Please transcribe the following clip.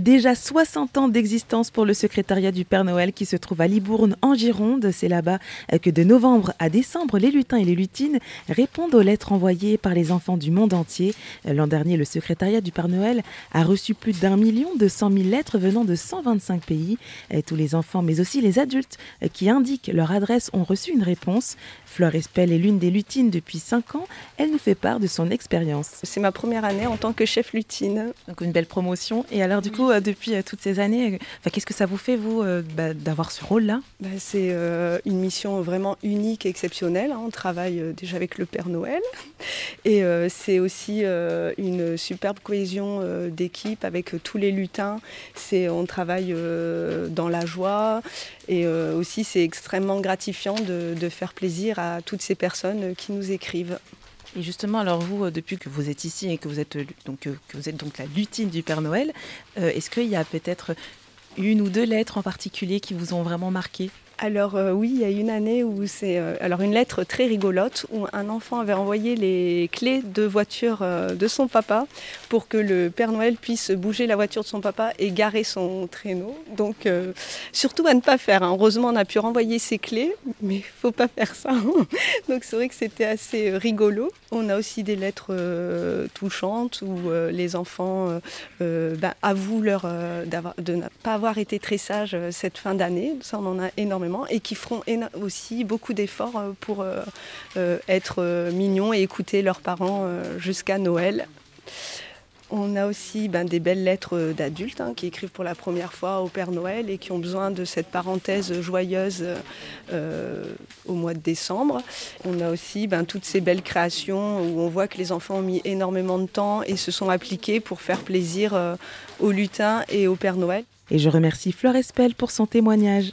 Déjà 60 ans d'existence pour le secrétariat du Père Noël qui se trouve à Libourne en Gironde. C'est là-bas que de novembre à décembre, les lutins et les lutines répondent aux lettres envoyées par les enfants du monde entier. L'an dernier, le secrétariat du Père Noël a reçu plus d'un million de cent mille lettres venant de 125 pays. Tous les enfants, mais aussi les adultes qui indiquent leur adresse ont reçu une réponse. Fleur Espel est l'une des lutines depuis 5 ans. Elle nous fait part de son expérience. C'est ma première année en tant que chef lutine. Donc une belle promotion. Et alors du coup, euh, depuis euh, toutes ces années, euh, qu'est-ce que ça vous fait, vous, bah, d'avoir ce rôle-là? Bah, C'est une mission vraiment unique exceptionnelle. Hein. On travaille déjà avec le Père Noël. Et c'est aussi une superbe cohésion d'équipe avec tous les lutins. On travaille dans la joie. Et aussi, c'est extrêmement gratifiant de faire plaisir à toutes ces personnes qui nous écrivent. Et justement, alors vous, euh, depuis que vous êtes ici et que vous êtes euh, donc, euh, que vous êtes donc la lutine du Père Noël, est-ce qu'il y a peut-être une ou deux lettres en particulier qui vous ont vraiment marqué? Alors euh, oui, il y a une année où c'est euh, alors une lettre très rigolote où un enfant avait envoyé les clés de voiture euh, de son papa pour que le Père Noël puisse bouger la voiture de son papa et garer son traîneau. Donc surtout à ne pas faire. Hein. Heureusement, on a pu renvoyer ses clés, mais faut pas faire ça. Donc c'est vrai que c'était assez rigolo. On a aussi des lettres touchantes où les enfants ben, avouent leur, de ne pas avoir été très sages cette fin d'année. Ça, on en a énormément et qui feront aussi beaucoup d'efforts euh, pour euh, euh, être mignons et écouter leurs parents jusqu'à Noël. On a aussi ben, des belles lettres d'adultes hein, qui écrivent pour la première fois au Père Noël et qui ont besoin de cette parenthèse joyeuse au mois de décembre. On a aussi ben, toutes ces belles créations où on voit que les enfants ont mis énormément de temps et se sont appliqués pour faire plaisir aux lutins et au Père Noël. Et je remercie Fleur Espel pour son témoignage.